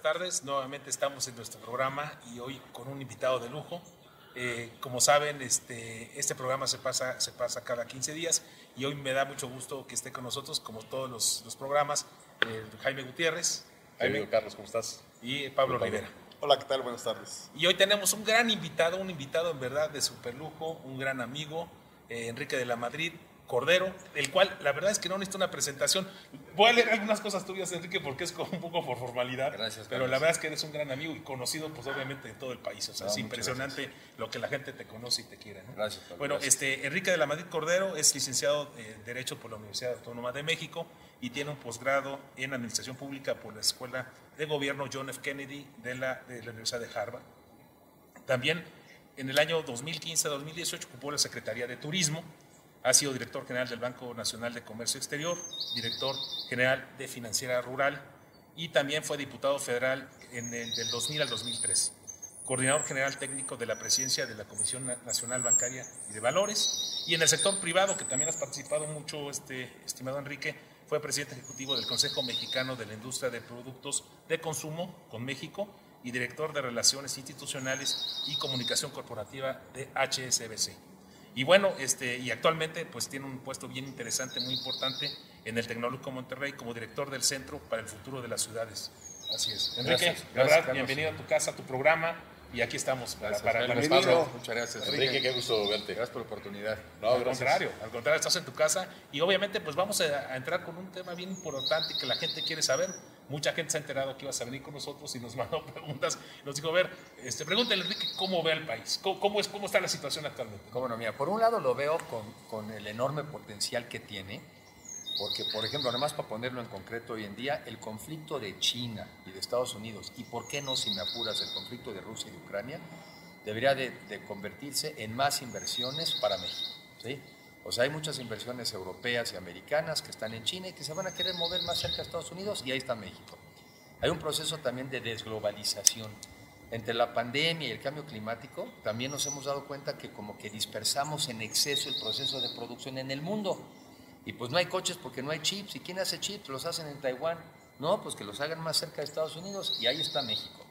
buenas tardes. Nuevamente estamos en nuestro programa y hoy con un invitado de lujo. Eh, como saben, este, este programa se pasa, se pasa cada 15 días y hoy me da mucho gusto que esté con nosotros, como todos los, los programas, eh, Jaime Gutiérrez. Jaime, Carlos, ¿cómo estás? Y Pablo Rivera. Hola, ¿qué tal? Buenas tardes. Y hoy tenemos un gran invitado, un invitado en verdad de super lujo, un gran amigo, eh, Enrique de la Madrid, Cordero, el cual la verdad es que no necesita una presentación. Voy a leer algunas cosas tuyas, Enrique, porque es como un poco por formalidad. Gracias, Pero la verdad es que eres un gran amigo y conocido, pues obviamente, de todo el país. O sea, No, es impresionante lo que la gente te conoce y te quiere. ¿no? Gracias, Pablo, Bueno, gracias. este Enrique de la Madrid Cordero es licenciado en Derecho por la Universidad Autónoma de México y tiene un posgrado en Administración Pública por la Escuela de Gobierno John F. Kennedy de la, de la Universidad de Harvard. También en el año 2015-2018 ocupó la Secretaría de Turismo, ha sido director general del Banco Nacional de Comercio Exterior, director general de Financiera Rural y también fue diputado federal en el, del 2000 al 2003, coordinador general técnico de la presidencia de la Comisión Na- Nacional Bancaria y de Valores y en el sector privado, que también has participado mucho, este, estimado Enrique, fue presidente ejecutivo del Consejo Mexicano de la Industria de Productos de Consumo con México y director de Relaciones Institucionales y Comunicación Corporativa de HSBC. Y bueno, este, y actualmente pues tiene un puesto bien interesante, muy importante en el Tecnológico Monterrey como director del Centro para el Futuro de las Ciudades. Así es. Enrique, Gracias, verdad, bienvenido a tu casa, a tu programa, y aquí estamos para, Gracias, para, pasos. Muchas gracias. Enrique, qué gusto verte. Gracias por la oportunidad. No, al gracias. contrario, al contrario, estás en tu casa y obviamente pues vamos a, a entrar con un tema bien importante que la gente quiere saber. Mucha gente se ha enterado que ibas a venir con nosotros y nos mandó preguntas. Nos dijo, a ver, este, pregúntale Enrique cómo ve el país, cómo, cómo es, cómo está la situación actualmente. Cómo no, mira, por un lado lo veo con, con el enorme potencial que tiene, porque, por ejemplo, nada más para ponerlo en concreto hoy en día, el conflicto de China y de Estados Unidos, y por qué no, si me apuras, el conflicto de Rusia y de Ucrania, debería de, de convertirse en más inversiones para México. ¿sí? O sea, hay muchas inversiones europeas y americanas que están en China y que se van a querer mover más cerca a Estados Unidos, y ahí está México. Hay un proceso también de desglobalización. Entre la pandemia y el cambio climático, también nos hemos dado cuenta que como que dispersamos en exceso el proceso de producción en el mundo. Y pues no hay coches porque no hay chips. ¿Y quién hace chips? Los hacen en Taiwán. No, pues que los hagan más cerca de Estados Unidos. Y ahí está México.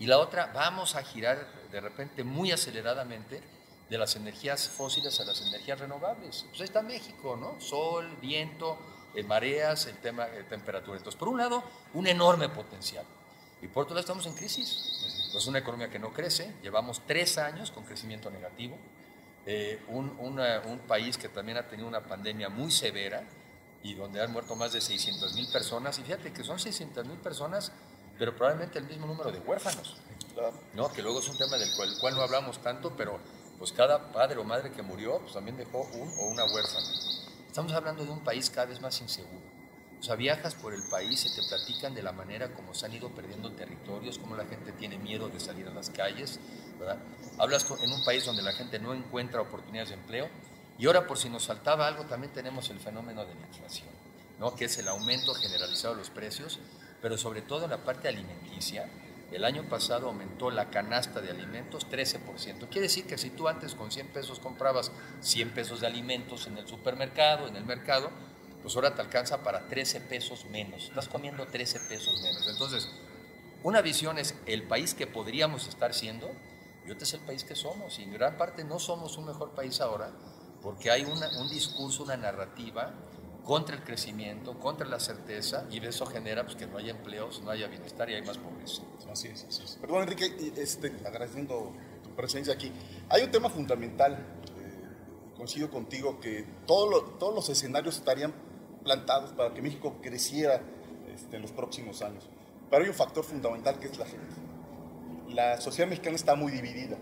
Y la otra, vamos a girar de repente muy aceleradamente de las energías fósiles a las energías renovables. Pues ahí está México, ¿no? Sol, viento, eh, mareas, el tema de temperatura. Entonces, por un lado, un enorme potencial. Y por otro lado, estamos en crisis. Pues una economía que no crece. Llevamos tres años con crecimiento negativo. Eh, un, un país que también ha tenido una pandemia muy severa y donde han muerto más de 600 mil personas. Y fíjate que son 600 mil personas, pero probablemente el mismo número de huérfanos. ¿no? Que luego es un tema del cual, cual no hablamos tanto, pero pues cada padre o madre que murió pues también dejó un o una huérfana. Estamos hablando de un país cada vez más inseguro. O sea, viajas por el país y te platican de la manera como se han ido perdiendo territorios, cómo la gente tiene miedo de salir a las calles, ¿verdad? Hablas con- en un país donde la gente no encuentra oportunidades de empleo y ahora por si nos faltaba algo también tenemos el fenómeno de la inflación, ¿no? Que es el aumento generalizado de los precios, pero sobre todo en la parte alimenticia. El año pasado aumentó la canasta de alimentos 13%. Quiere decir que si tú antes con 100 pesos comprabas 100 pesos de alimentos en el supermercado, en el mercado, pues ahora te alcanza para 13 pesos menos. Estás comiendo 13 pesos menos. Entonces, una visión es el país que podríamos estar siendo y otro es el país que somos. Y en gran parte no somos un mejor país ahora porque hay una- un discurso, una narrativa contra el crecimiento, contra la certeza y de eso genera pues, que no haya empleos, no haya bienestar y hay más pobreza. Así es, así es. Perdón, Enrique, este, agradeciendo tu presencia aquí. Hay un tema fundamental, eh, coincido contigo, que todo lo- todos los escenarios estarían plantados para que México creciera este, en los próximos años. Pero hay un factor fundamental que es la gente. La sociedad mexicana está muy dividida.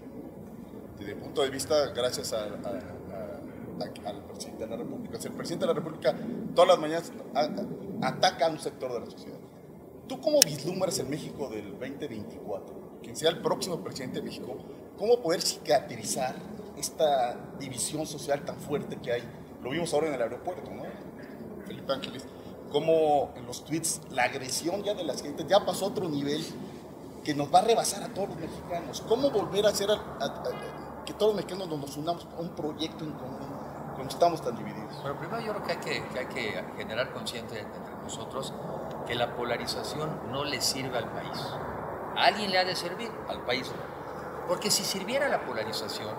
Desde el punto de vista, gracias a- a- a- al presidente de la República. O sea, el presidente de la República todas las mañanas ataca a un sector de la sociedad. ¿Tú cómo vislumbras el México del 2024? Quien sea el próximo presidente de México, ¿cómo poder cicatrizar esta división social tan fuerte que hay? Lo vimos ahora en el aeropuerto, ¿no? Felipe Ángeles, cómo en los tweets la agresión ya de las gentes ya pasó a otro nivel que nos va a rebasar a todos los mexicanos. ¿Cómo volver a hacer que todos los mexicanos nos unamos a un proyecto en común cuando estamos tan divididos? Bueno, primero yo creo que hay que, generar conciencia entre nosotros que la polarización no le sirve al país. Alguien le ha de servir, al país. Porque si sirviera la polarización,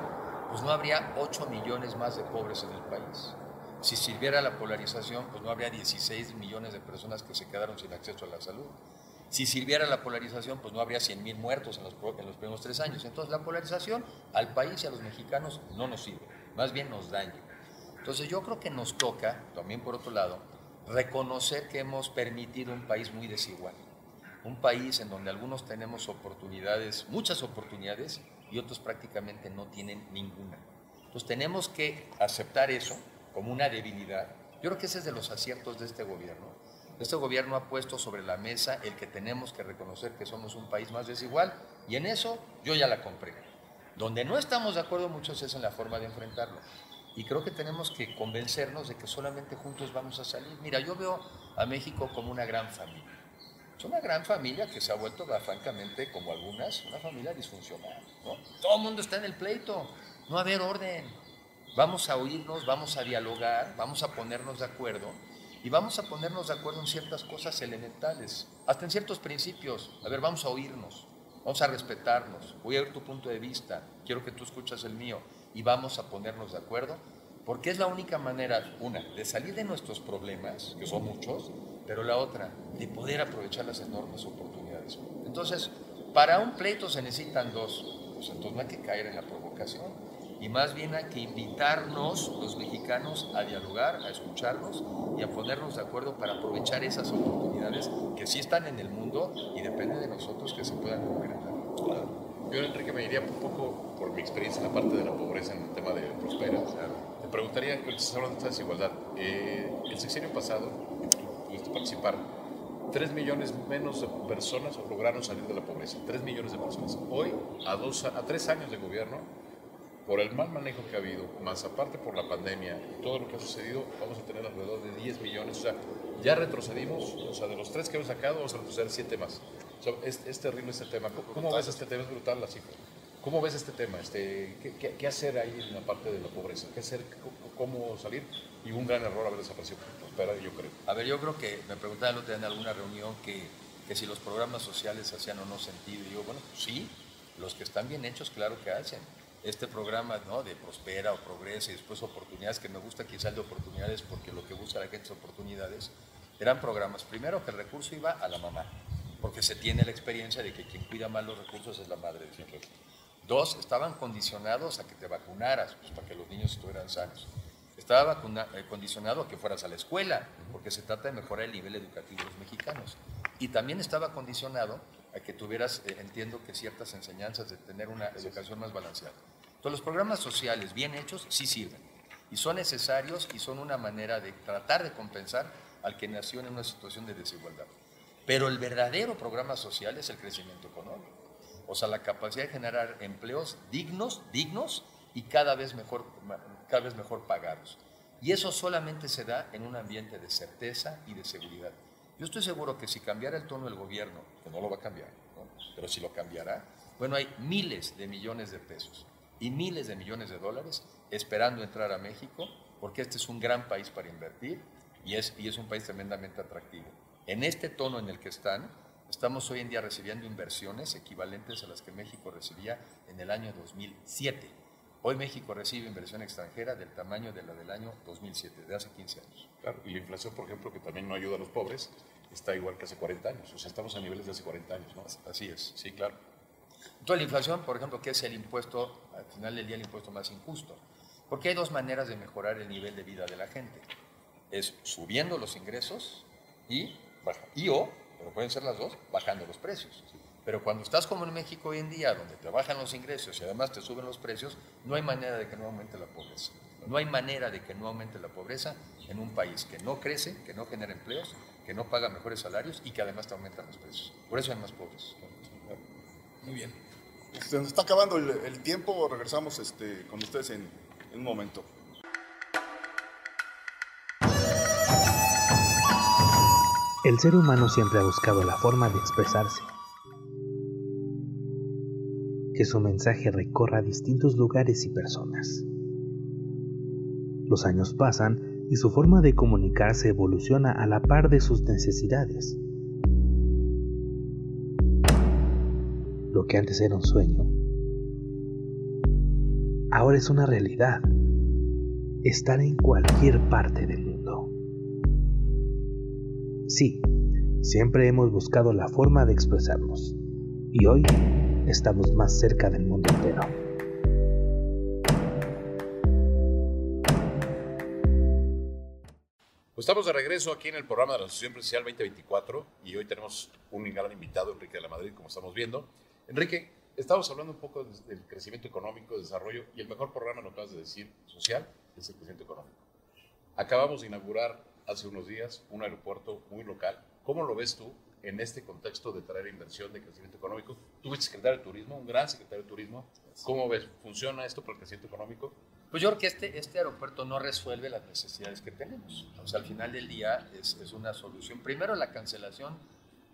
pues no habría 8 millones más de pobres en el país. Si sirviera la polarización, pues no habría 16 millones de personas que se quedaron sin acceso a la salud. Si sirviera la polarización, pues no habría 100 mil muertos en los, en los primeros tres años. Entonces la polarización al país y a los mexicanos no nos sirve, más bien nos daña. Entonces yo creo que nos toca, también por otro lado, reconocer que hemos permitido un país muy desigual. Un país en donde algunos tenemos oportunidades, muchas oportunidades, y otros prácticamente no tienen ninguna. Entonces tenemos que aceptar eso como una debilidad. Yo creo que ese es de los aciertos de este gobierno. Este gobierno ha puesto sobre la mesa el que tenemos que reconocer que somos un país más desigual y en eso yo ya la compré. Donde no estamos de acuerdo muchos es en la forma de enfrentarlo. Y creo que tenemos que convencernos de que solamente juntos vamos a salir. Mira, yo veo a México como una gran familia. Es una gran familia que se ha vuelto, francamente, como algunas, una familia disfuncional. Todo el mundo está en el pleito, no va a haber orden. Vamos a oírnos, vamos a dialogar, vamos a ponernos de acuerdo y vamos a ponernos de acuerdo en ciertas cosas elementales, hasta en ciertos principios. A ver, vamos a oírnos, vamos a respetarnos, voy a oír tu punto de vista, quiero que tú escuchas el mío y vamos a ponernos de acuerdo, porque es la única manera, una, de salir de nuestros problemas, que son muchos, pero la otra, de poder aprovechar las enormes oportunidades. Entonces, para un pleito se necesitan dos, pues entonces no hay que caer en la provocación, y más bien hay que invitarnos, los mexicanos, a dialogar, a escucharnos y a ponernos de acuerdo para aprovechar esas oportunidades que sí están en el mundo y depende de nosotros que se puedan concretar. Yo, Enrique, me diría un poco por mi experiencia en la parte de la pobreza en el tema de Prospera. Te preguntaría, hablando de esta desigualdad. Eh, el sexenio pasado, pudiste participar, 3 millones menos de personas lograron salir de la pobreza. 3 millones de personas. Hoy, a, dos, a tres años de gobierno, por el mal manejo que ha habido, más aparte por la pandemia, todo lo que ha sucedido, vamos a tener alrededor de 10 millones. O sea, ya retrocedimos, o sea, de los tres que hemos sacado, vamos a retroceder 7 más. O sea, es, es, terrible este tema. ¿Cómo, cómo ves este tema? Es brutal la cifra. ¿Cómo ves este tema? Este, ¿qué, qué, qué, hacer ahí en la parte de la pobreza? ¿Qué hacer? ¿Cómo salir? Y un gran error haber desaparecido Prospera, yo creo. A ver, yo creo que me preguntaba el otro día en alguna reunión que, que si los programas sociales hacían o no sentido. Y yo, bueno, pues sí, los que están bien hechos, claro que hacen este programa de Prospera o Progresa y después Oportunidades, que me gusta quizá el de Oportunidades porque lo que busca la gente es oportunidades, eran programas, primero que el recurso iba a la mamá, porque se tiene la experiencia de que quien cuida mal los recursos es la madre. Siempre. Dos, estaban condicionados a que te vacunaras, pues, para que los niños estuvieran sanos. Estaba eh, condicionado a que fueras a la escuela, porque se trata de mejorar el nivel educativo de los mexicanos. Y también estaba condicionado a que tuvieras, eh, entiendo que ciertas enseñanzas de tener una educación más balanceada. Entonces, los programas sociales bien hechos sí sirven y son necesarios y son una manera de tratar de compensar al que nació en una situación de desigualdad. Pero el verdadero programa social es el crecimiento económico, o sea, la capacidad de generar empleos dignos, dignos y cada vez mejor, cada vez mejor pagados. Y eso solamente se da en un ambiente de certeza y de seguridad. Yo estoy seguro que si cambiara el tono del gobierno, que no lo va a cambiar, ¿no? pero si lo cambiará, bueno, hay miles de millones de pesos y miles de millones de dólares esperando entrar a México, porque este es un gran país para invertir y es, y es un país tremendamente atractivo. En este tono en el que están, estamos hoy en día recibiendo inversiones equivalentes a las que México recibía en el año 2007. Hoy México recibe inversión extranjera del tamaño de la del año 2007, de hace 15 años. Claro, y la inflación, por ejemplo, que también no ayuda a los pobres, está igual que hace 40 años. O sea, estamos a niveles de hace 40 años, ¿no? Así es. Sí, claro. Entonces, la inflación, por ejemplo, que es el impuesto, al final del día, el impuesto más injusto. Porque hay dos maneras de mejorar el nivel de vida de la gente. Es subiendo los ingresos y, y o, pero pueden ser las dos, bajando los precios. Pero cuando estás como en México hoy en día, donde te bajan los ingresos y además te suben los precios, no hay manera de que no aumente la pobreza. No hay manera de que no aumente la pobreza en un país que no crece, que no genera empleos, que no paga mejores salarios y que además te aumentan los precios. Por eso hay más pobres. Muy bien. Se nos está acabando el, el tiempo, regresamos este, con ustedes en, en un momento. El ser humano siempre ha buscado la forma de expresarse. Que su mensaje recorra distintos lugares y personas. Los años pasan y su forma de comunicarse evoluciona a la par de sus necesidades, que antes era un sueño, ahora es una realidad. Estar en cualquier parte del mundo. Sí, siempre hemos buscado la forma de expresarnos y hoy estamos más cerca del mundo entero. Pues estamos de regreso aquí en el programa de la Asociación Presidencial 2024 y hoy tenemos un gran invitado, Enrique de la Madrid, como estamos viendo. Enrique, estamos hablando un poco del crecimiento económico, desarrollo y el mejor programa, lo acabas de decir, social, es el crecimiento económico. Acabamos de inaugurar hace unos días un aeropuerto muy local. ¿Cómo lo ves tú en este contexto de traer inversión de crecimiento económico? Tú fuiste secretario de Turismo, un gran secretario de Turismo. ¿Cómo ves? ¿Funciona esto para el crecimiento económico? Pues yo creo que este, este aeropuerto no resuelve las necesidades que tenemos. O sea, al final del día es, es una solución. Primero, la cancelación,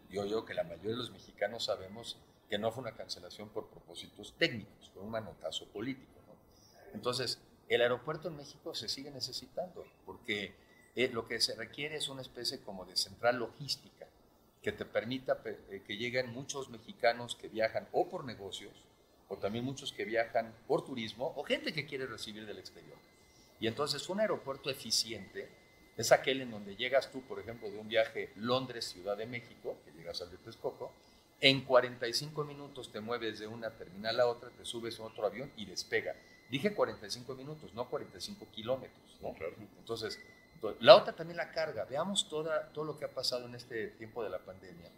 yo, yo que la mayoría de los mexicanos sabemos que no fue una cancelación por propósitos técnicos, fue un manotazo político. Entonces, el aeropuerto en México se sigue necesitando, porque eh, lo que se requiere es una especie como de central logística que te permita eh, que lleguen muchos mexicanos que viajan o por negocios, o también muchos que viajan por turismo, o gente que quiere recibir del exterior. Y entonces un aeropuerto eficiente es aquel en donde llegas tú, por ejemplo, de un viaje Londres-Ciudad de México, que llegas al de Texcoco, en 45 minutos te mueves de una terminal a otra, te subes a otro avión y despega. Dije 45 minutos, no 45 kilómetros. ¿no? Claro. Entonces, la otra también la carga. Veamos toda, todo lo que ha pasado en este tiempo de la pandemia,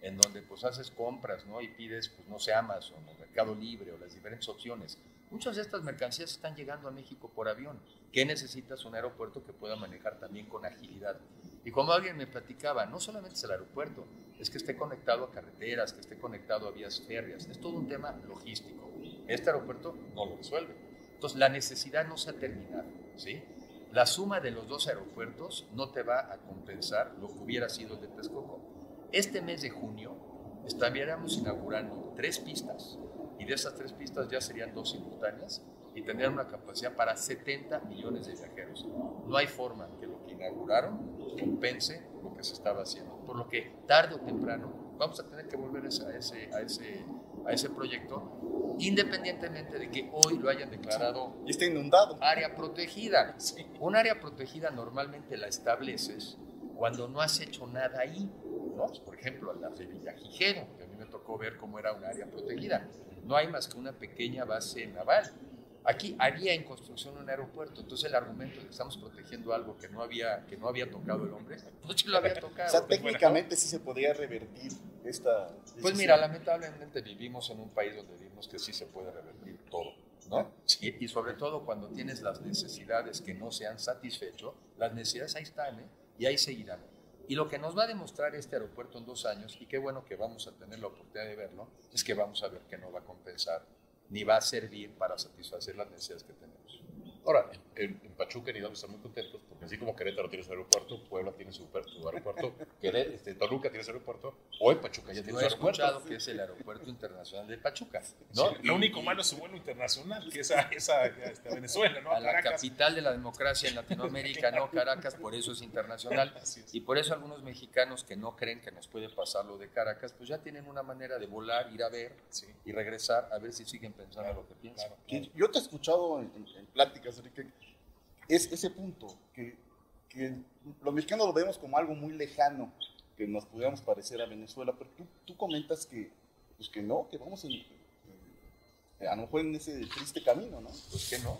en donde pues haces compras ¿no? y pides, pues no sé, Amazon o Mercado Libre o las diferentes opciones. Muchas de estas mercancías están llegando a México por avión. ¿Qué necesitas? Un aeropuerto que pueda manejar también con agilidad. Y como alguien me platicaba, no solamente es el aeropuerto, es que esté conectado a carreteras, que esté conectado a vías férreas. Es todo un tema logístico. Este aeropuerto no lo resuelve. Entonces, la necesidad no se ha terminado. ¿sí? La suma de los dos aeropuertos no te va a compensar lo que hubiera sido el de Texcoco. Este mes de junio estaríamos inaugurando tres pistas y de esas tres pistas ya serían dos simultáneas y tendrían una capacidad para 70 millones de viajeros. No hay forma que lo inauguraron compense lo que se estaba haciendo. Por lo que tarde o temprano vamos a tener que volver a ese, a ese, a ese proyecto, independientemente de que hoy lo hayan declarado Y está inundado. área protegida. Un área protegida normalmente la estableces cuando no has hecho nada ahí. ¿no? Por ejemplo, la de Villagigedo, que a mí me tocó ver cómo era un área protegida. No hay más que una pequeña base naval. Aquí había en construcción un aeropuerto, entonces el argumento de que estamos protegiendo algo que no había, que no había tocado el hombre, no sí lo había tocado. O sea, técnicamente sí se podría revertir esta. Pues decisión. mira, lamentablemente vivimos en un país donde vimos que sí se puede revertir todo, ¿no? Y, y sobre todo cuando tienes las necesidades que no se han satisfecho, las necesidades ahí están, ¿eh? Y ahí seguirán. Y lo que nos va a demostrar este aeropuerto en dos años, y qué bueno que vamos a tener la oportunidad de verlo, es que vamos a ver que no va a compensar ni va a servir para satisfacer las necesidades que tenemos. Ahora, en, en Pachuca y Hidalgo están muy contentos así como Querétaro tiene su aeropuerto, Puebla tiene su, su aeropuerto, este, Toluca tiene su aeropuerto, hoy Pachuca ya tiene No su he aeropuerto. escuchado que es el aeropuerto internacional de Pachuca, ¿no? Lo único malo es su vuelo internacional, que es a, es a- este, a Venezuela, ¿no? a la capital de la democracia en Latinoamérica, no Caracas, por eso es internacional. Así es. Y por eso algunos mexicanos que no creen que nos puede pasar lo de Caracas, pues ya tienen una manera de volar, ir a ver Sí. y regresar a ver si siguen pensando lo que piensan. Claro. Yo te he escuchado en, en- en pláticas, Enrique, es ese punto, que, que los mexicanos lo vemos como algo muy lejano, que nos pudiéramos parecer a Venezuela, pero tú, tú comentas que, pues que no, que vamos en, en- a lo mejor en ese triste camino, ¿no? Pues que no.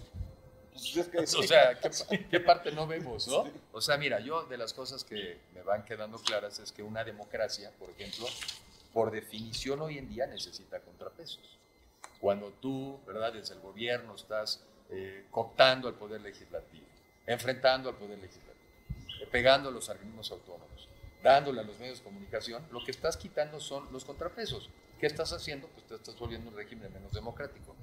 Pues es que O sea, ¿qué, qué parte no vemos, no? O sea, mira, yo de las cosas que me van quedando claras es que una democracia, por ejemplo, por definición hoy en día necesita contrapesos. Cuando tú, ¿verdad?, desde el gobierno estás eh, cooptando al poder legislativo, enfrentando al poder legislativo, eh, pegando a los organismos autónomos, dándole a los medios de comunicación, lo que estás quitando son los contrapesos. ¿Qué estás haciendo? Pues te estás volviendo un régimen menos democrático.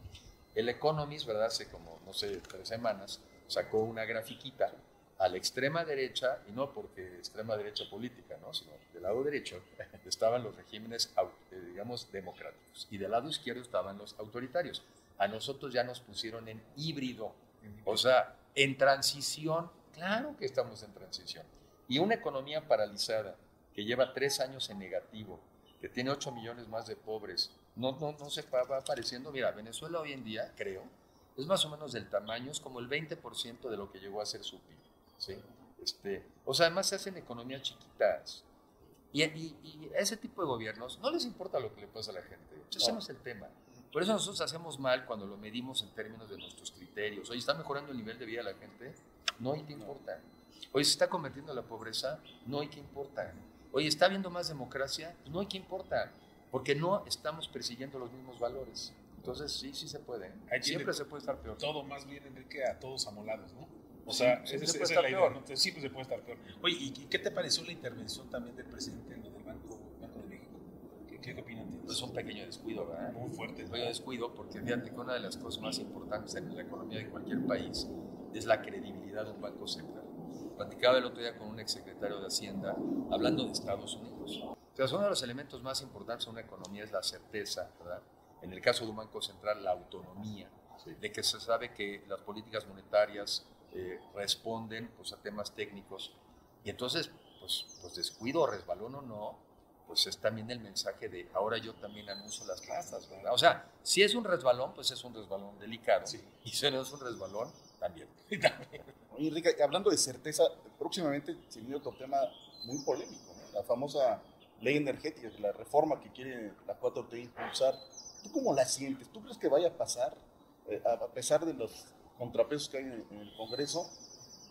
El Economist, ¿verdad? Hace como, no sé, tres semanas, sacó una grafiquita a la extrema derecha, y no porque extrema derecha política, ¿no? sino del lado derecho estaban los regímenes, eh, digamos, democráticos, y del lado izquierdo estaban los autoritarios. A nosotros ya nos pusieron en híbrido, o sea, en transición, claro que estamos en transición. Y una economía paralizada que lleva tres años en negativo, que tiene 8 millones más de pobres no, no, no se va, apareciendo. Mira, Venezuela hoy en día, creo, es más o menos del tamaño, es como el 20% de lo que llegó a ser su PIB. ¿sí? Este, o sea, además se hacen economías chiquitas. Y, y, y a ese tipo de gobiernos no les importa lo que le pasa a la gente. Ese no es el tema. Por eso nosotros hacemos mal cuando lo medimos en términos de nuestros criterios. Oye, ¿está mejorando el nivel de vida de la gente? No, ¿y qué importa? Oye, ¿se está convirtiendo la pobreza? No, ¿y qué importa? Oye, ¿está habiendo más democracia? No, ¿y qué importa? Porque no estamos persiguiendo los mismos valores. Entonces, sí, sí se puede. Siempre se puede estar peor. Todo más bien, Enrique, a todos amolados, ¿no? O sea, siempre esa, se puede esa es estar la idea, peor. ¿no? Entonces, siempre se puede estar peor. Oye, ¿y qué te pareció la intervención también del presidente del Banco? ¿Qué, qué opinan de Es un pequeño descuido, ¿verdad? Muy fuerte. Un pequeño descuido porque fíjate que una de las cosas más importantes en la economía de cualquier país es la credibilidad de un banco central. Platicaba el otro día con un exsecretario de Hacienda hablando de Estados Unidos. O sea, uno de los elementos más importantes de una economía es la certeza, ¿verdad? En el caso de un banco central, la autonomía, de que se sabe que las políticas monetarias eh, responden pues, a temas técnicos. Y entonces, pues, pues descuido, resbalón o no, pues es también el mensaje de ahora yo también anuncio las plazas, ¿verdad? O sea, si es un resbalón, pues es un resbalón delicado. Sí. Y si no es un resbalón, también. Oye, Enrique, hablando de certeza, próximamente se viene otro tema muy polémico, ¿no? la famosa ley energética, la reforma que quiere la 4T impulsar. ¿Tú cómo la sientes? ¿Tú crees que vaya a pasar eh, a pesar de los contrapesos que hay en, en el Congreso?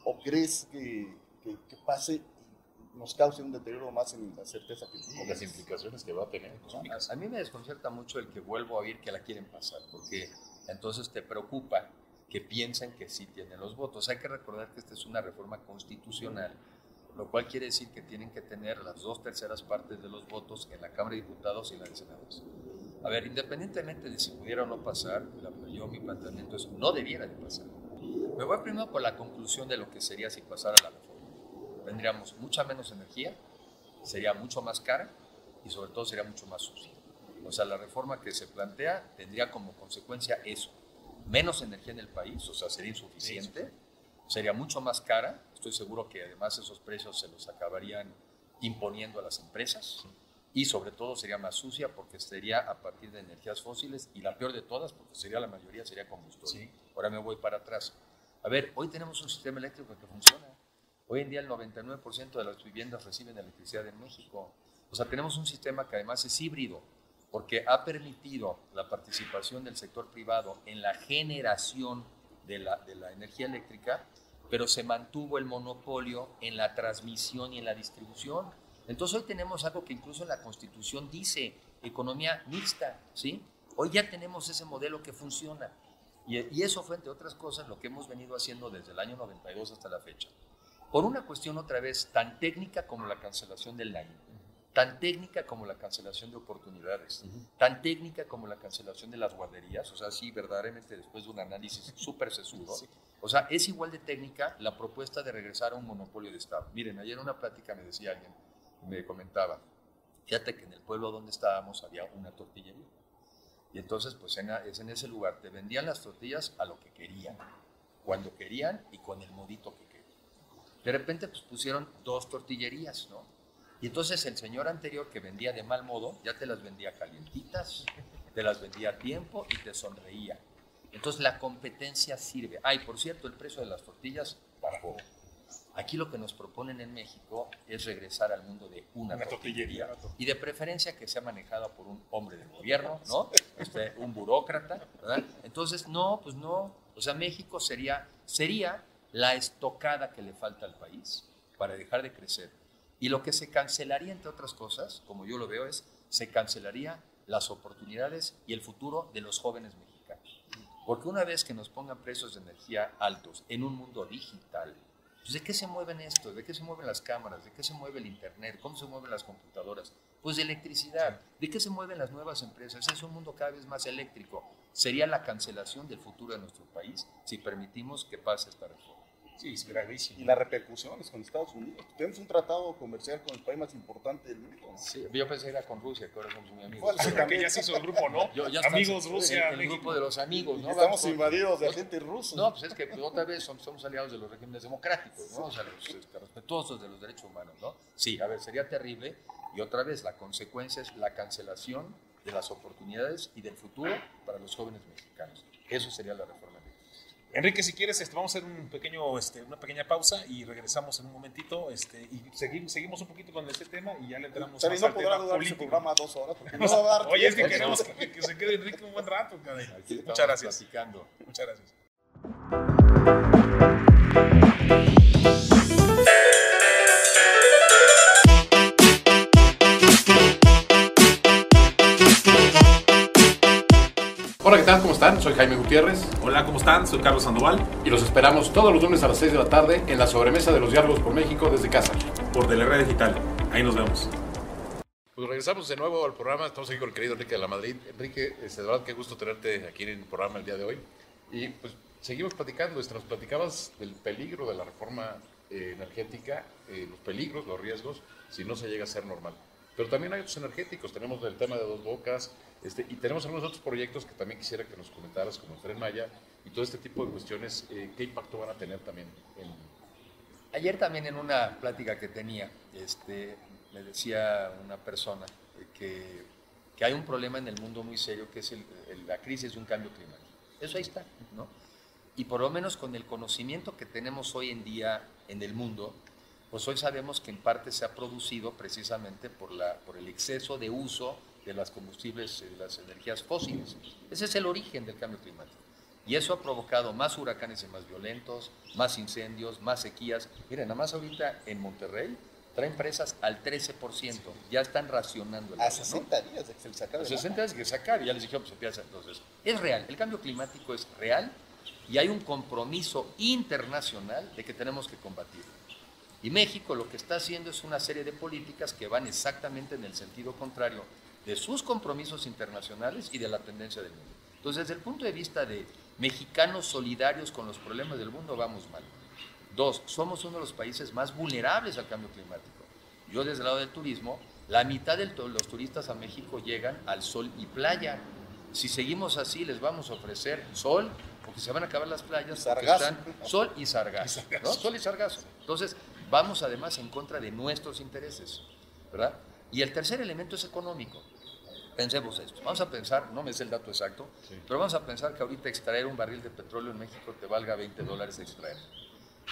¿O crees que, que- que pase nos cause un deterioro más en la certeza que las implicaciones que va a tener. A, a mí me desconcierta mucho el que vuelvo a oír que la quieren pasar, porque entonces te preocupa que piensen que sí tienen los votos. Hay que recordar que esta es una reforma constitucional, lo cual quiere decir que tienen que tener las dos terceras partes de los votos en la Cámara de Diputados y en la de Senadores. A ver, independientemente de si pudiera o no pasar, yo mi planteamiento es no debiera de pasar. Me voy primero por la conclusión de lo que sería si pasara la reforma. Tendríamos mucha menos energía, sería mucho más cara y sobre todo sería mucho más sucia. O sea, la reforma que se plantea tendría como consecuencia eso, menos energía en el país, o sea, sería insuficiente, sería mucho más cara, estoy seguro que además esos precios se los acabarían imponiendo a las empresas y sobre todo sería más sucia porque sería a partir de energías fósiles y la peor de todas porque sería la mayoría sería combustible. Ahora me voy para atrás. A ver, hoy tenemos un sistema eléctrico que funciona. Hoy en día el 99% de las viviendas reciben electricidad en México. O sea, tenemos un sistema que además es híbrido, porque ha permitido la participación del sector privado en la generación de la, de la energía eléctrica, pero se mantuvo el monopolio en la transmisión y en la distribución. Entonces hoy tenemos algo que incluso en la Constitución dice, economía mixta, ¿sí? Hoy ya tenemos ese modelo que funciona. Y, y eso fue, entre otras cosas, lo que hemos venido haciendo desde el año 92 hasta la fecha. Por una cuestión otra vez tan técnica como la cancelación del daño, tan técnica como la cancelación de oportunidades, tan técnica como la cancelación de las guarderías, o sea, sí, verdaderamente después de un análisis súper sesudo, o sea, es igual de técnica la propuesta de regresar a un monopolio de Estado. Miren, ayer en una plática me decía alguien, me comentaba, fíjate que en el pueblo donde estábamos había una tortillería. Y entonces, pues en, es en ese lugar, te vendían las tortillas a lo que querían, cuando querían y con el modito que querían. De repente, pues pusieron dos tortillerías, ¿no? Y entonces el señor anterior que vendía de mal modo, ya te las vendía calientitas, te las vendía a tiempo y te sonreía. Entonces la competencia sirve. Ay, por cierto, el precio de las tortillas bajó. Aquí lo que nos proponen en México es regresar al mundo de una, Una tortillería, tortillería. y de preferencia que sea manejada por un hombre del gobierno, ¿no? Este, un burócrata, ¿verdad? Entonces, no, pues no. O sea, México sería, sería la estocada que le falta al país para dejar de crecer. Y lo que se cancelaría, entre otras cosas, como yo lo veo, es se cancelaría las oportunidades y el futuro de los jóvenes mexicanos. Porque una vez que nos pongan precios de energía altos en un mundo digital, pues ¿de qué se mueven estos? ¿De qué se mueven las cámaras? ¿De qué se mueve el Internet? ¿Cómo se mueven las computadoras? Pues de electricidad. ¿De qué se mueven las nuevas empresas? Es un mundo cada vez más eléctrico. Sería la cancelación del futuro de nuestro país si permitimos que pase esta reforma. Sí, es gravísimo. Y las repercusiones con Estados Unidos. Tenemos un tratado comercial con el país más importante del mundo. ¿no? Sí, yo pensé que era con Rusia, que ahora somos muy amigos. Bueno, sí, Porque ya se hizo el grupo, ¿no? Yo- ya Amigos estamos- Rusia, el, el grupo de los amigos, ¿no? Estamos Vamos- invadidos de agentes rusos. No, pues es que pues, otra vez son- somos aliados de los regímenes democráticos, ¿no? O sea, los este, respetuosos de los derechos humanos, ¿no? Sí, a ver, sería terrible. Y otra vez, la consecuencia es la cancelación de las oportunidades y del futuro para los jóvenes mexicanos. Eso sería la reforma. Enrique, si quieres, este, vamos a hacer un pequeño, este, una pequeña pausa y regresamos en un momentito este, y seguimos, seguimos un poquito con este tema y ya le entramos más no podrá durar político. programa dos horas porque no va a dar Oye, es que queremos que, que se quede Enrique un buen rato. Muchas gracias. platicando. Muchas gracias. Hola, ¿qué tal? ¿Cómo están? Soy Jaime Gutiérrez Hola, ¿cómo están? Soy Carlos Sandoval, y los esperamos todos los lunes a las 6 de la tarde en la sobremesa de los diálogos por México desde casa. por Red Digital. Ahí nos vemos. Pues regresamos de nuevo al programa. Estamos aquí con el querido Enrique de la Madrid. Enrique, de verdad, qué gusto tenerte aquí en el programa el día de hoy. Y pues seguimos platicando. Este, nos platicabas del peligro de la reforma eh, energética, eh, los peligros, los riesgos, si no se llega a ser normal. Pero también hay otros energéticos. Tenemos el tema de Dos Bocas este, y tenemos algunos otros proyectos que también quisiera que nos comentaras, como el Tren Maya y todo este tipo de cuestiones. eh, ¿Qué impacto van a tener también en, Ayer también en una plática que tenía, este, me decía una persona que, que hay un problema en el mundo muy serio que es el- el- la crisis de un cambio climático. Eso ahí está, ¿no? Y por lo menos con el conocimiento que tenemos hoy en día en el mundo, pues hoy sabemos que en parte se ha producido precisamente por, la, por el exceso de uso de las combustibles, de las energías fósiles. Ese es el origen del cambio climático. Y eso ha provocado más huracanes y más violentos, más incendios, más sequías. Miren, nada más ahorita en Monterrey traen presas al 13%. Ya están racionando el A agua, ¿no? 60 días de que se A el 60 días que sacar, y ya les dijeron, pues empieza entonces. Es real, el cambio climático es real y hay un compromiso internacional de que tenemos que combatirlo. Y México lo que está haciendo es una serie de políticas que van exactamente en el sentido contrario de sus compromisos internacionales y de la tendencia del mundo. Entonces, desde el punto de vista de mexicanos solidarios con los problemas del mundo, vamos mal. Dos, somos uno de los países más vulnerables al cambio climático. Yo desde el lado del turismo, la mitad de los turistas a México llegan al sol y playa. Si seguimos así, les vamos a ofrecer sol, porque se van a acabar las playas, Sargazo. están sol y sargazo. ¿no? Sol y sargazo. Entonces, vamos además en contra de nuestros intereses, ¿verdad? Y el tercer elemento es económico. Pensemos esto. Vamos a pensar, no me sé el dato exacto, pero vamos a pensar que ahorita extraer un barril de petróleo en México te valga 20 dólares de extraer.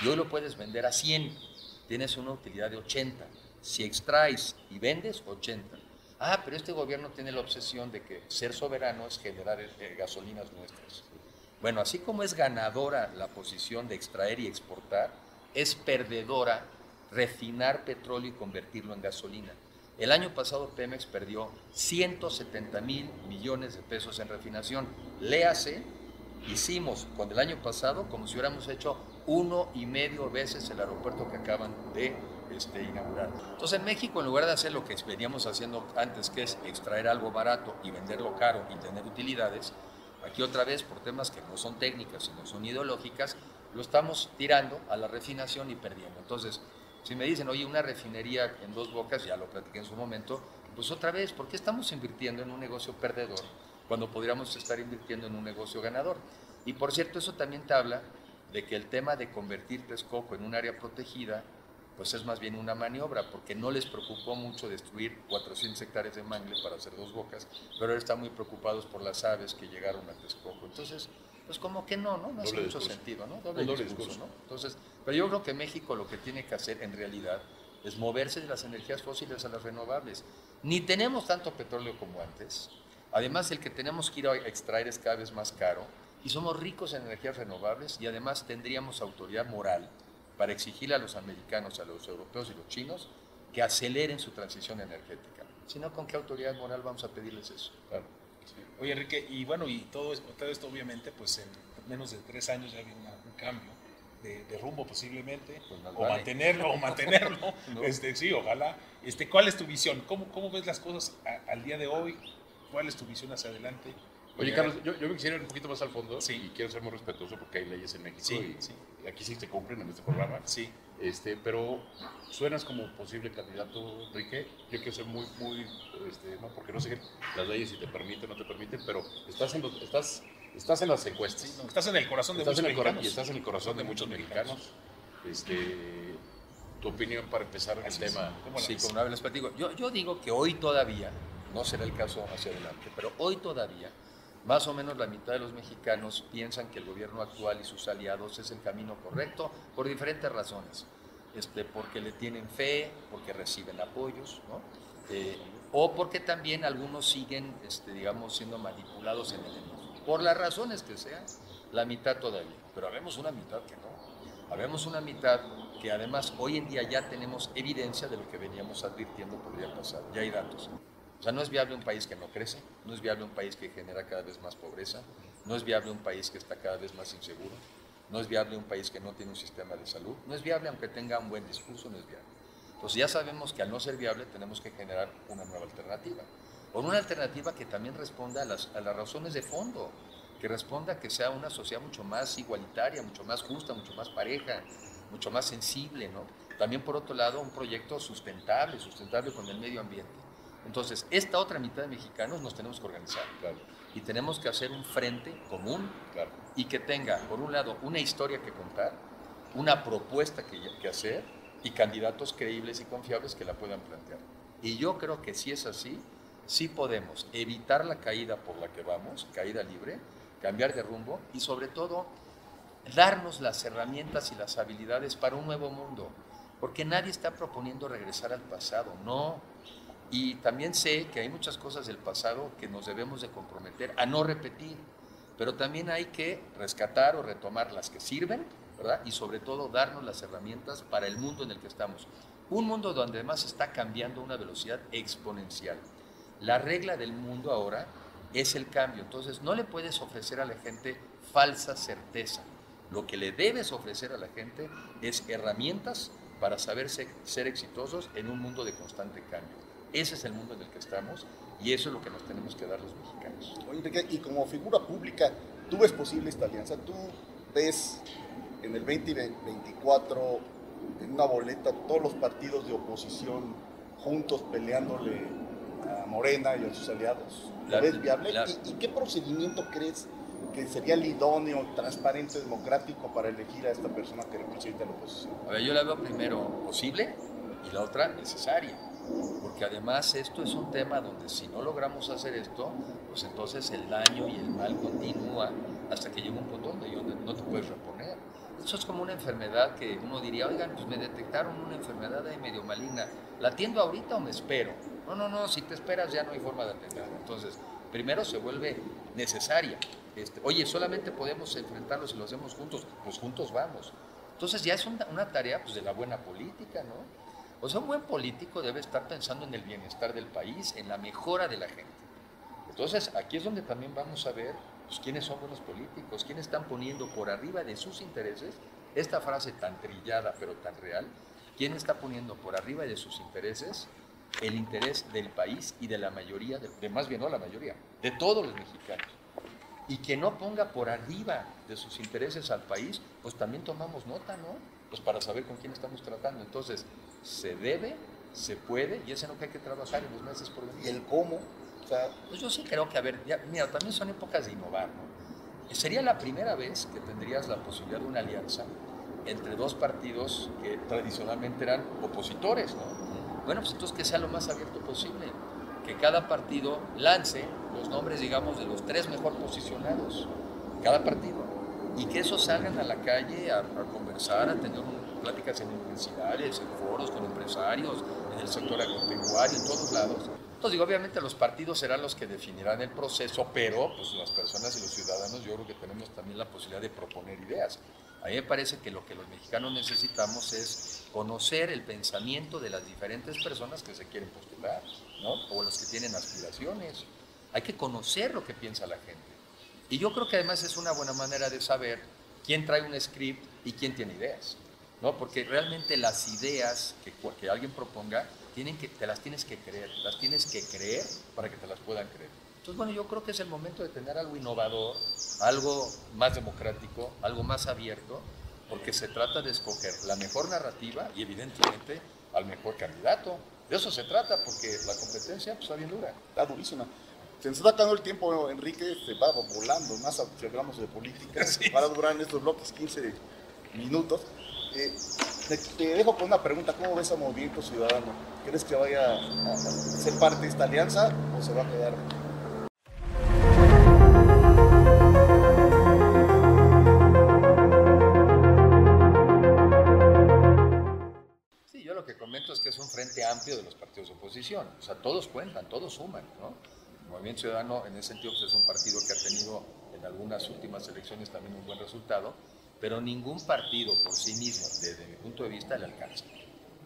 Y hoy lo puedes vender a 100. Tienes una utilidad de 80. Si extraes y vendes, 80. Ah, pero este gobierno tiene la obsesión de que ser soberano es generar eh, gasolinas nuestras. Bueno, así como es ganadora la posición de extraer y exportar, es perdedora refinar petróleo y convertirlo en gasolina. El año pasado Pemex perdió 170 mil millones de pesos en refinación. Léase, hicimos con el año pasado como si hubiéramos hecho uno y medio veces el aeropuerto que acaban de este, inaugurar. Entonces en México, en lugar de hacer lo que veníamos haciendo antes, que es extraer algo barato y venderlo caro y tener utilidades, aquí otra vez por temas que no son técnicas, sino son ideológicas, lo estamos tirando a la refinación y perdiendo. Entonces, si me dicen, oye, una refinería en dos bocas, ya lo platiqué en su momento, pues otra vez, ¿por qué estamos invirtiendo en un negocio perdedor cuando podríamos estar invirtiendo en un negocio ganador? Y por cierto, eso también te habla de que el tema de convertir Texcoco en un área protegida, pues es más bien una maniobra, porque no les preocupó mucho destruir 400 hectáreas de mangle para hacer dos bocas, pero están muy preocupados por las aves que llegaron a Texcoco. Entonces, pues como que no, ¿no? No hace mucho sentido, ¿no? Doble discurso, discurso. ¿no? Entonces, pero yo creo que México lo que tiene que hacer en realidad es moverse de las energías fósiles a las renovables. Ni tenemos tanto petróleo como antes. Además, el que tenemos que ir a extraer es cada vez más caro. Y somos ricos en energías renovables y además tendríamos autoridad moral para exigirle a los americanos, a los europeos y los chinos que aceleren su transición energética. Si no, ¿con qué autoridad moral vamos a pedirles eso? Claro. Oye, Enrique, y bueno, y todo esto, todo esto obviamente, pues en menos de tres años ya había un cambio de, de rumbo posiblemente, Pues o vale. mantenerlo, o mantenerlo. No. este, sí, ojalá. Este, ¿Cuál es tu visión? ¿Cómo, cómo ves las cosas a- al día de hoy? ¿Cuál es tu visión hacia adelante? Oye, Carlos, yo, yo me quisiera ir un poquito más al fondo Sí. y quiero ser muy respetuoso porque hay leyes en México Sí, y, sí. y aquí sí se cumplen en este programa. Sí, Este, pero suenas como posible candidato, Enrique. Yo quiero ser muy, muy, este, no, porque no sé las leyes si te permiten o no te permiten, pero estás en, los- estás, estás en las encuestas. sí, no, estás en el corazón de estás, en muchos el mexicanos. y estás en el corazón de muchos mexicanos. Este, tu opinión para empezar el Así es. tema. ¿Cómo la Sí, como una vez les platico. Yo, yo digo que hoy todavía no será el caso hacia adelante, pero hoy todavía más o menos la mitad de los mexicanos piensan que el gobierno actual y sus aliados es el camino correcto por diferentes razones. Este, porque le tienen fe, porque reciben apoyos, ¿no? Eh, o porque también algunos siguen, este, digamos, siendo manipulados en el enojo. Por las razones que sean, la mitad todavía. Pero habemos una mitad que no. Habemos una mitad que además hoy en día ya tenemos evidencia de lo que veníamos advirtiendo podría pasar. Ya hay datos. O sea, no es viable un país que no crece, no es viable un país que genera cada vez más pobreza, no es viable un país que está cada vez más inseguro, no es viable un país que no tiene un sistema de salud, no es viable aunque tenga un buen discurso, no es viable. Entonces ya sabemos que al no ser viable tenemos que generar una nueva alternativa. O una alternativa que también responda a las, a las razones de fondo, que responda que sea una sociedad mucho más igualitaria, mucho más justa, mucho más pareja, mucho más sensible, ¿no? También por otro lado un proyecto sustentable, sustentable con el medio ambiente. Entonces, esta otra mitad de mexicanos nos tenemos que organizar Claro, y tenemos que hacer un frente común claro. y que tenga, por un lado, una historia que contar, una propuesta que, que hacer y candidatos creíbles y confiables que la puedan plantear. Y yo creo que si es así, sí podemos evitar la caída por la que vamos, caída libre, cambiar de rumbo y sobre todo darnos las herramientas y las habilidades para un nuevo mundo. Porque nadie está proponiendo regresar al pasado, no. Y también sé que hay muchas cosas del pasado que nos debemos de comprometer a no repetir, pero también hay que rescatar o retomar las que sirven, ¿verdad? Y sobre todo darnos las herramientas para el mundo en el que estamos. Un mundo donde además está cambiando a una velocidad exponencial. La regla del mundo ahora es el cambio, entonces no le puedes ofrecer a la gente falsa certeza. Lo que le debes ofrecer a la gente es herramientas para saber ser, ser exitosos en un mundo de constante cambio. Ese es el mundo en el que estamos y eso es lo que nos tenemos que dar los mexicanos. Oye, Enrique, y como figura pública, ¿tú ves posible esta alianza? ¿Tú ves en el 2024 en una boleta todos los partidos de oposición juntos peleándole a Morena y a sus aliados? ¿Lo La- ves viable? la- ¿Y, y qué procedimiento crees que sería el idóneo, transparente, democrático para elegir a esta persona que representa a la oposición? A ver, yo la veo primero posible y la otra necesaria, porque además esto es un tema donde si no logramos hacer esto, pues entonces el daño y el mal continúa hasta que llega un punto donde ya no no te puedes reponer. Eso es como una enfermedad que uno diría, oigan, pues me detectaron una enfermedad ahí medio maligna, ¿la atiendo ahorita o me espero? No, no, no, si te esperas ya no hay forma de atenderla. Entonces, primero se vuelve necesaria. Este, oye, solamente podemos enfrentarlo si lo hacemos juntos, pues juntos vamos. Entonces ya es una, una tarea pues, de la buena política, ¿no? O sea, un buen político debe estar pensando en el bienestar del país, en la mejora de la gente. Entonces, aquí es donde también vamos a ver pues, quiénes son buenos políticos, quiénes están poniendo por arriba de sus intereses, esta frase tan trillada pero tan real, quién está poniendo por arriba de sus intereses el interés del país y de la mayoría, de, de más bien no la mayoría, de todos los mexicanos. Y que no ponga por arriba de sus intereses al país, pues también tomamos nota, ¿no? Pues para saber con quién estamos tratando. Entonces, se debe, se puede, y es en lo que hay que trabajar en los meses por venir. ¿Y el cómo? O sea, Pues yo sí creo que, a ver, ya, mira, también son épocas de innovar, ¿no? Sería la primera vez que tendrías la posibilidad de una alianza entre dos partidos que tradicionalmente eran opositores, ¿no? Bueno, pues entonces que sea lo más abierto posible, que cada partido lance los nombres, digamos, de los tres mejor posicionados, cada partido, y que esos salgan a la calle a, a conversar, a tener pláticas en universidades, en foros con empresarios, en el sector agropecuario, en todos lados. Entonces, digo, obviamente los partidos serán los que definirán el proceso, pero pues las personas y los ciudadanos yo creo que tenemos también la posibilidad de proponer ideas. A mí me parece que lo que los mexicanos necesitamos es conocer el pensamiento de las diferentes personas que se quieren postular, ¿no? O los que tienen aspiraciones. Hay que conocer lo que piensa la gente. Y yo creo que además es una buena manera de saber quién trae un script y quién tiene ideas. ¿No? Porque realmente las ideas que, que alguien proponga, tienen que, te las tienes que creer, las tienes que creer para que te las puedan creer. Entonces, bueno, yo creo que es el momento de tener algo innovador, algo más democrático, algo más abierto, porque se trata de escoger la mejor narrativa y evidentemente al mejor candidato. De eso se trata, porque la competencia pues, está bien dura. está durísima. Se nos está acabando el tiempo, Enrique, se va volando, más si hablamos de política, Sí. para durar en estos bloques 15 minutos. Eh, te, dejo con una pregunta, ¿cómo ves a Movimiento Ciudadano? ¿Crees que vaya a, ser parte de esta alianza o se va a quedar Sí, yo lo que comento es que es un frente amplio de los partidos de oposición. O sea, todos cuentan, todos suman, ¿no? Movimiento Ciudadano, en ese sentido, pues, es un partido que ha tenido en algunas últimas elecciones también un buen resultado, pero ningún partido por sí mismo, desde mi punto de vista, le alcanza.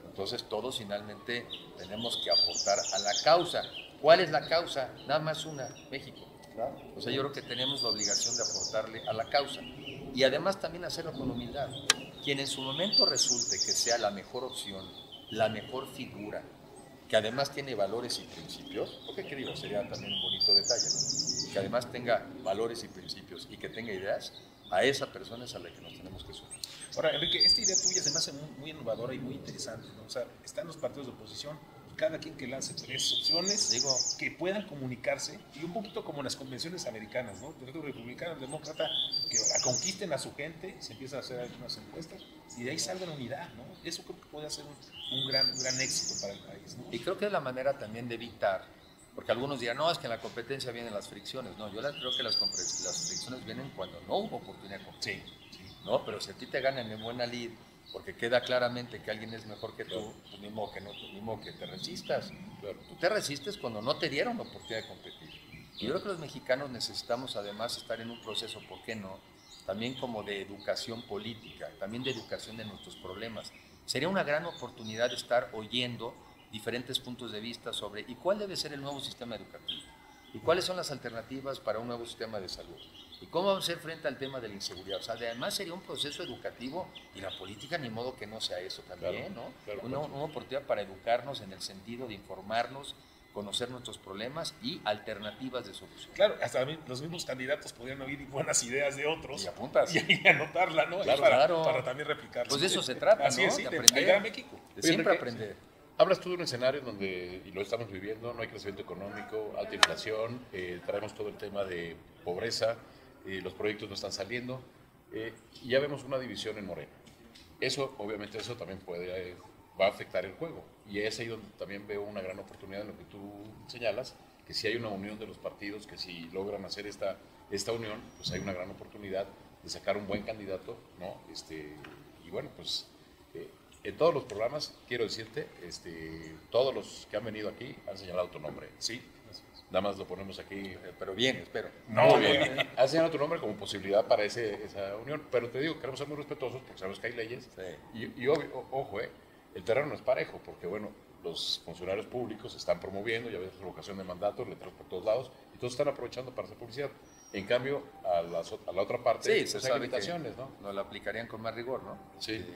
Entonces, todos finalmente tenemos que aportar a la causa. ¿Cuál es la causa? Nada más una, México. O sea, yo creo que tenemos la obligación de aportarle a la causa y además también hacerlo con humildad. Quien en su momento resulte que sea la mejor opción, la mejor figura, que además tiene valores y principios, porque qué digo, sería también un bonito detalle, ¿no? que además tenga valores y principios y que tenga ideas, a esa persona es a la que nos tenemos que sumar. Ahora, Enrique, esta idea tuya se me hace muy, muy innovadora y muy interesante. ¿no? O sea, están los partidos de oposición cada quien que lance tres opciones Digo, que puedan comunicarse y un poquito como en las convenciones americanas, ¿no? El republicano, demócrata, que conquisten a su gente, se empiezan a hacer algunas encuestas y de ahí salga la unidad, ¿no? Eso creo que puede ser un, un gran, un gran éxito para el país, ¿no? Y creo que es la manera también de evitar, porque algunos dirán, no, es que en la competencia vienen las fricciones. No, yo creo que las, las fricciones vienen cuando no hubo oportunidad de competir. Sí, sí. ¿no? Pero si a ti te ganan en buena lid, porque queda claramente que alguien es mejor que tú, pues ni modo que, no, ni modo que te resistas. Tú te resistes cuando no te dieron la oportunidad de competir. Y yo creo que los mexicanos necesitamos además estar en un proceso, ¿por qué no? También como de educación política, también de educación de nuestros problemas. Sería una gran oportunidad estar oyendo diferentes puntos de vista sobre ¿y cuál debe ser el nuevo sistema educativo? ¿Y cuáles son las alternativas para un nuevo sistema de salud? ¿Y cómo vamos a hacer frente al tema de la inseguridad? O sea, además sería un proceso educativo y la política ni modo que no sea eso también, Claro, ¿no? claro, una, una oportunidad para educarnos en el sentido de informarnos, conocer nuestros problemas y alternativas de solución. Claro, hasta los mismos candidatos podrían oír buenas ideas de otros Y apuntas. y, y anotarla, ¿no? Claro, para, claro. para también replicarla. Pues de eso se trata, Así ¿no? es, sí, De de aprender. a México. De siempre Enrique, aprender. Hablas tú de un escenario donde, y lo estamos viviendo, no hay crecimiento económico, alta inflación, eh, traemos todo el tema de pobreza, eh, los proyectos no están saliendo, eh, y ya vemos una división en Morena. Eso, obviamente, eso también puede, va a afectar el juego. Y es ahí donde también veo una gran oportunidad en lo que tú señalas, que si hay una unión de los partidos, que si logran hacer esta, esta unión, pues hay una gran oportunidad de sacar un buen candidato, ¿no? Este, y bueno, pues eh, en todos los programas, quiero decirte, este, todos los que han venido aquí han señalado tu nombre. Sí. Nada más lo ponemos aquí. Eh, Pero bien, espero. No, Muy bien. Han señalado tu nombre como posibilidad para ese, esa unión. Pero te digo, queremos ser muy respetuosos porque sabemos que hay leyes. Sí. Y, y obvio- ojo, eh, el terreno no es parejo, porque bueno, los funcionarios públicos se están promoviendo, ya ves revocación de mandatos, letras por todos lados, y todos están aprovechando para hacer publicidad. En cambio, a, las a la otra parte, Sí, pues, se hay limitaciones, ¿no? nos la aplicarían con más rigor, ¿no? Sí. Este,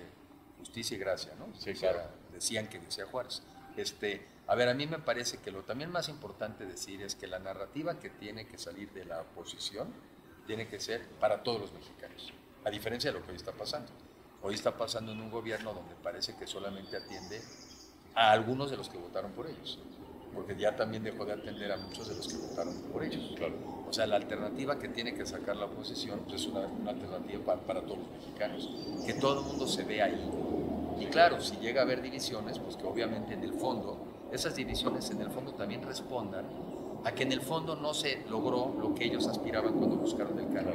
justicia y gracia, ¿no? Sí, O sea, claro. Decían que decía Juárez. Este, a ver, a mí me parece que lo también más importante decir es que la narrativa que tiene que salir de la oposición tiene que ser para todos los mexicanos, a diferencia de lo que hoy está pasando. Hoy está pasando en un gobierno donde parece que solamente atiende a algunos de los que votaron por ellos, porque ya también dejó de atender a muchos de los que votaron por ellos. Claro. O sea, la alternativa que tiene que sacar la oposición pues, es una, una alternativa para, para todos los mexicanos, que todo el mundo se vea ahí. Y claro, si llega a haber divisiones, pues que obviamente en el fondo, esas divisiones en el fondo también respondan a que en el fondo no se logró lo que ellos aspiraban cuando buscaron el cambio.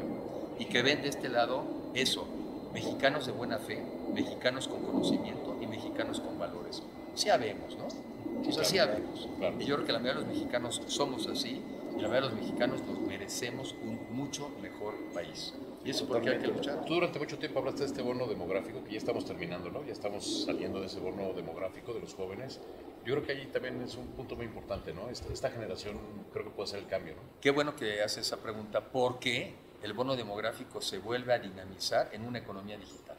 Y que ven de este lado eso, mexicanos de buena fe, mexicanos con conocimiento y mexicanos con valores. Sí habemos, ¿no? O sea, sí claro. habemos. Claro. Y yo creo que la mayoría de los mexicanos somos así y la mayoría de los mexicanos nos merecemos un mucho mejor país. Y eso es porque hay que luchar. Tú durante mucho tiempo hablaste de este bono demográfico, que ya estamos terminando, ¿no? Ya estamos saliendo de ese bono demográfico de los jóvenes. Yo creo que allí también es un punto muy importante, ¿no? Esta, esta generación creo que puede hacer el cambio, ¿no? Qué bueno que hace esa pregunta porque el bono demográfico se vuelve a dinamizar en una economía digital.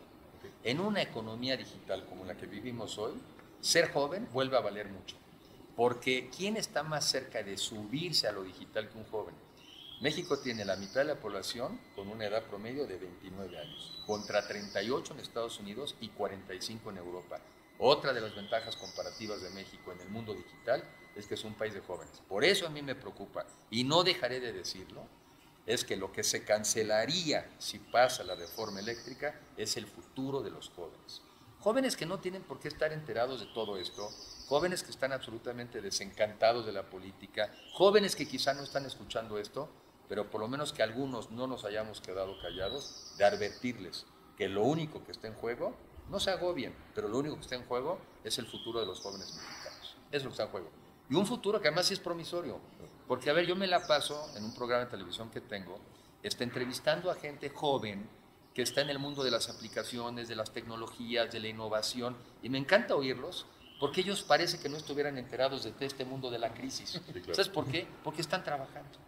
En una economía digital como la que vivimos hoy, ser joven vuelve a valer mucho. Porque ¿quién está más cerca de subirse a lo digital que un joven? México tiene la mitad de la población con una edad promedio de 29 años, contra 38 en Estados Unidos y 45 en Europa. Otra de las ventajas comparativas de México en el mundo digital es que es un país de jóvenes. Por eso a mí me preocupa, y no dejaré de decirlo, es que lo que se cancelaría si pasa la reforma eléctrica es el futuro de los jóvenes. Jóvenes que no tienen por qué estar enterados de todo esto, jóvenes que están absolutamente desencantados de la política, jóvenes que quizá no están escuchando esto, pero por lo menos que algunos no nos hayamos quedado callados, de advertirles que lo único que está en juego, no se agobien, pero lo único que está en juego es el futuro de los jóvenes mexicanos. Es lo que está en juego. Y un futuro que además sí es promisorio. Porque, a ver, yo me la paso en un programa de televisión que tengo, está entrevistando a gente joven que está en el mundo de las aplicaciones, de las tecnologías, de la innovación, y me encanta oírlos, porque ellos parece que no estuvieran enterados de este mundo de la crisis. ¿Sabes por qué? Porque están trabajando.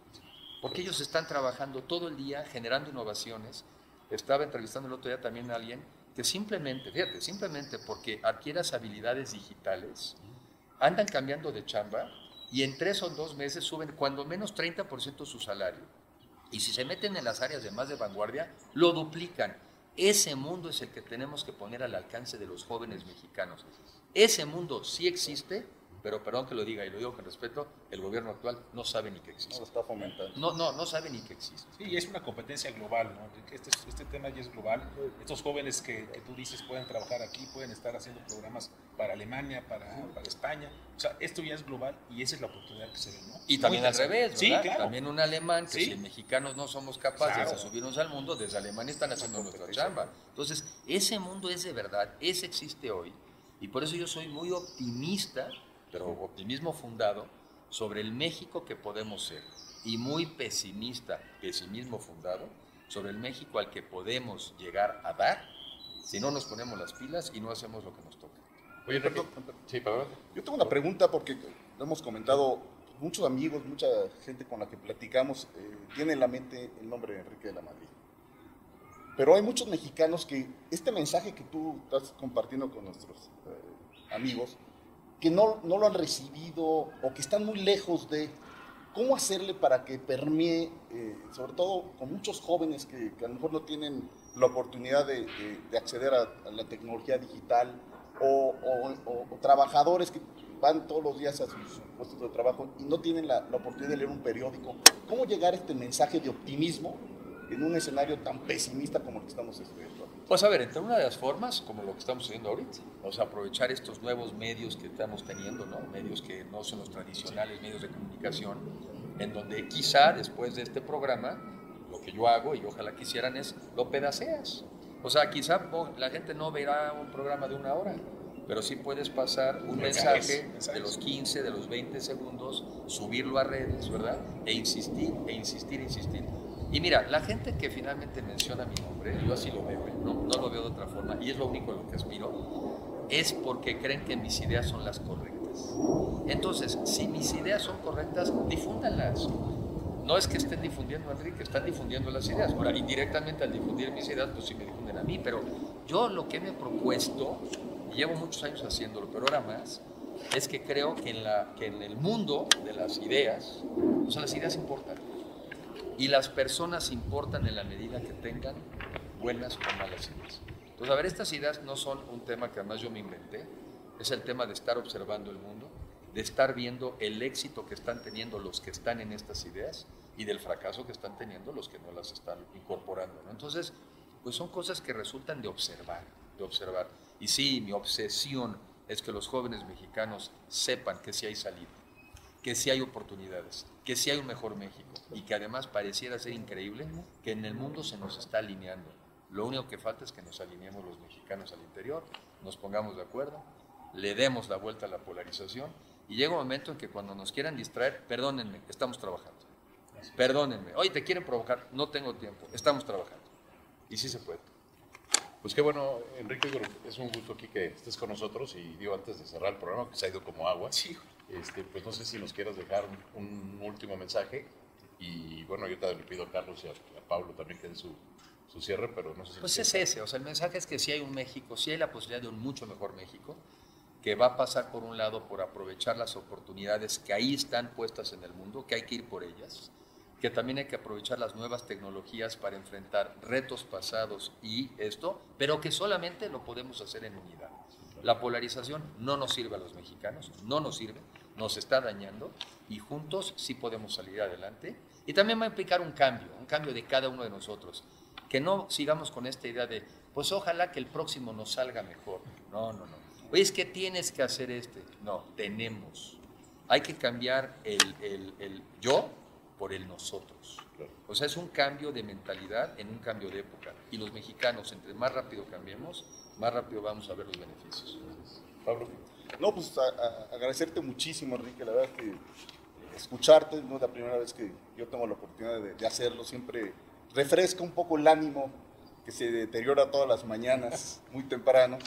Porque ellos están trabajando todo el día generando innovaciones. Estaba entrevistando el otro día también a alguien que simplemente, fíjate, simplemente porque adquieras habilidades digitales, andan cambiando de chamba y en tres o dos meses suben cuando menos 30% su salario. Y si se meten en las áreas de más de vanguardia, lo duplican. Ese mundo es el que tenemos que poner al alcance de los jóvenes mexicanos. Ese mundo sí existe, pero perdón que lo diga y lo digo con respeto, el gobierno actual no sabe ni que existe. No lo está fomentando. No, no, no sabe ni que existe. Sí, es una competencia global, ¿no? Este, este tema ya es global. Estos jóvenes que, que, tú dices pueden trabajar aquí, pueden estar haciendo programas para Alemania, para, para, España. O sea, esto ya es global y esa es la oportunidad que se ve, ¿no? Y también al revés, ¿verdad? Sí, claro. También un alemán, que Sí. si mexicanos no somos capaces Claro. de subirnos al mundo, desde Alemania están haciendo nuestra chamba. Entonces, ese mundo es de verdad, ese existe hoy. Y por eso yo soy muy optimista, pero optimismo fundado, sobre el México que podemos ser. Y muy pesimista, pesimismo fundado, sobre el México al que podemos llegar a dar si no nos ponemos las pilas y no hacemos lo que nos toca. Oye, Enrique, sí, perdón. Yo tengo una pregunta porque lo hemos comentado, muchos amigos, mucha gente con la que platicamos eh, tiene en la mente el nombre de Enrique de la Madrid. Pero hay muchos mexicanos que este mensaje que tú estás compartiendo con nuestros eh, amigos, que no, no lo han recibido o que están muy lejos de cómo hacerle para que permee, eh, sobre todo con muchos jóvenes que, a lo mejor no tienen la oportunidad de, de- de acceder a, la tecnología digital o trabajadores que van todos los días a sus puestos de trabajo y no tienen la, la oportunidad de leer un periódico. ¿Cómo llegar a este mensaje de optimismo en un escenario tan pesimista como el que estamos estudiando? Pues a ver, entre una de las formas, como lo que estamos haciendo ahorita, o sea, aprovechar estos nuevos medios que estamos teniendo, ¿no? Medios que no son los tradicionales medios de comunicación, en donde quizá después de este programa, lo que yo hago, y ojalá quisieran, es lo pedaceas. O sea, quizá la gente no verá un programa de una hora, pero sí puedes pasar un Mensajes, mensaje de los 15, de los 20 segundos, subirlo a redes, ¿verdad? E insistir, e insistir, insistir. Y mira, la gente que finalmente menciona mi nombre, yo así lo veo, no, lo veo de otra forma, y es lo único a lo que aspiro, es porque creen que mis ideas son las correctas. Entonces, si mis ideas son correctas, difúndanlas. No es que estén difundiendo a Enrique, están difundiendo las ideas. Ahora, indirectamente al difundir mis ideas, pues sí me difunden a mí, pero yo lo que me he propuesto, y llevo muchos años haciéndolo, pero ahora más, es que creo que en el mundo de las ideas, o sea, las ideas importan. Y las personas importan en la medida que tengan buenas o malas ideas. Entonces, a ver, estas ideas no son un tema que además yo me inventé, es el tema de estar observando el mundo, de estar viendo el éxito que están teniendo los que están en estas ideas y del fracaso que están teniendo los que no las están incorporando. Entonces, pues son cosas que resultan de observar, de observar. Y sí, mi obsesión es que los jóvenes mexicanos sepan que sí hay salida, que sí hay oportunidades, que sí hay un mejor México y que además pareciera ser increíble que en el mundo se nos está alineando. Lo único que falta es que nos alineemos los mexicanos al interior, nos pongamos de acuerdo, le demos la vuelta a la polarización y llega un momento en que cuando nos quieran distraer, perdónenme, estamos trabajando. Perdónenme, oye, te quieren provocar, no tengo tiempo, estamos trabajando. Y sí se puede. Pues qué bueno, Enrique, es un gusto aquí que estés con nosotros y digo antes de cerrar el programa, que se ha ido como agua, Sí, este, pues no sé si nos quieras dejar un, un último mensaje y bueno, yo te le pido a Carlos y a, a Pablo también que den su, su cierre, pero no sé si... Pues es ese, o sea, el mensaje es que si hay un México, si hay la posibilidad de un mucho mejor México, que va a pasar por un lado por aprovechar las oportunidades que ahí están puestas en el mundo, que hay que ir por ellas, que también hay que aprovechar las nuevas tecnologías para enfrentar retos pasados y esto, pero que solamente lo podemos hacer en unidad. La polarización no nos sirve a los mexicanos, no nos sirve, nos está dañando y juntos sí podemos salir adelante. Y también va a implicar un cambio, un cambio de cada uno de nosotros que no sigamos con esta idea de, pues ojalá que el próximo nos salga mejor. No, no, no. Oye, es que tienes que hacer este. No, tenemos. Hay que cambiar el, el- el yo por el nosotros. O sea, es un cambio de mentalidad en un cambio de época. Y los mexicanos, entre más rápido cambiemos, más rápido vamos a ver los beneficios. Pablo. No, pues a- a- agradecerte muchísimo, Enrique. La verdad es que escucharte no es la primera vez que yo tengo la oportunidad de, de hacerlo. Siempre refresca un poco el ánimo que se deteriora todas las mañanas, muy temprano.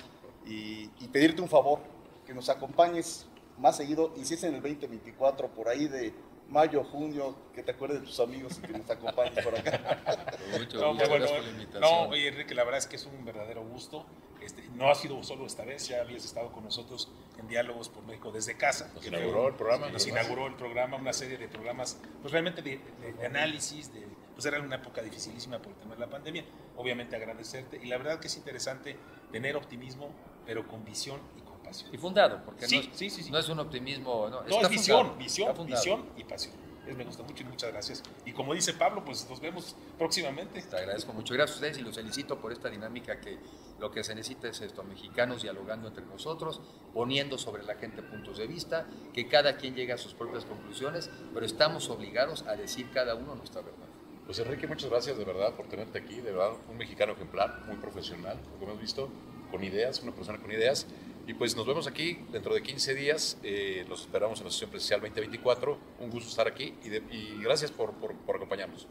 Y, y pedirte un favor, que nos acompañes más seguido. Y si es en el 2024, por ahí de mayo, junio, que te acuerdes de tus amigos y que nos acompañes por acá. Mucho No, bueno. gracias por la invitación. No, oye, Enrique, la verdad es que es un verdadero gusto. Este, no ha sido solo esta vez, ya habías estado con nosotros en Diálogos por México desde casa. Nos inauguró fue- el programa, Nos ¿no? inauguró el programa, una serie de programas, pues realmente de, de- de análisis, de, pues era una época dificilísima por el tema de la pandemia. Obviamente agradecerte y la verdad que es interesante tener optimismo, pero con visión y con pasión. Y fundado, porque Sí, no, es, sí, sí, no es un optimismo. No, No, es visión, fundado, visión, visión y pasión. Es- me gusta mucho y muchas gracias. Y como dice Pablo, pues nos vemos próximamente. Te agradezco mucho. Gracias a ustedes y los felicito por esta dinámica que lo que se necesita es esto, mexicanos dialogando entre nosotros, poniendo sobre la gente puntos de vista, que cada quien llegue a sus propias conclusiones, pero estamos obligados a decir cada uno nuestra verdad. Pues Enrique, muchas gracias de verdad por tenerte aquí, de verdad, un mexicano ejemplar, muy profesional, como hemos visto, con ideas, una persona con ideas. Y pues nos vemos aquí dentro de 15 días, eh, los esperamos en la sesión presencial 2024. Un gusto estar aquí y, gracias por, por acompañarnos.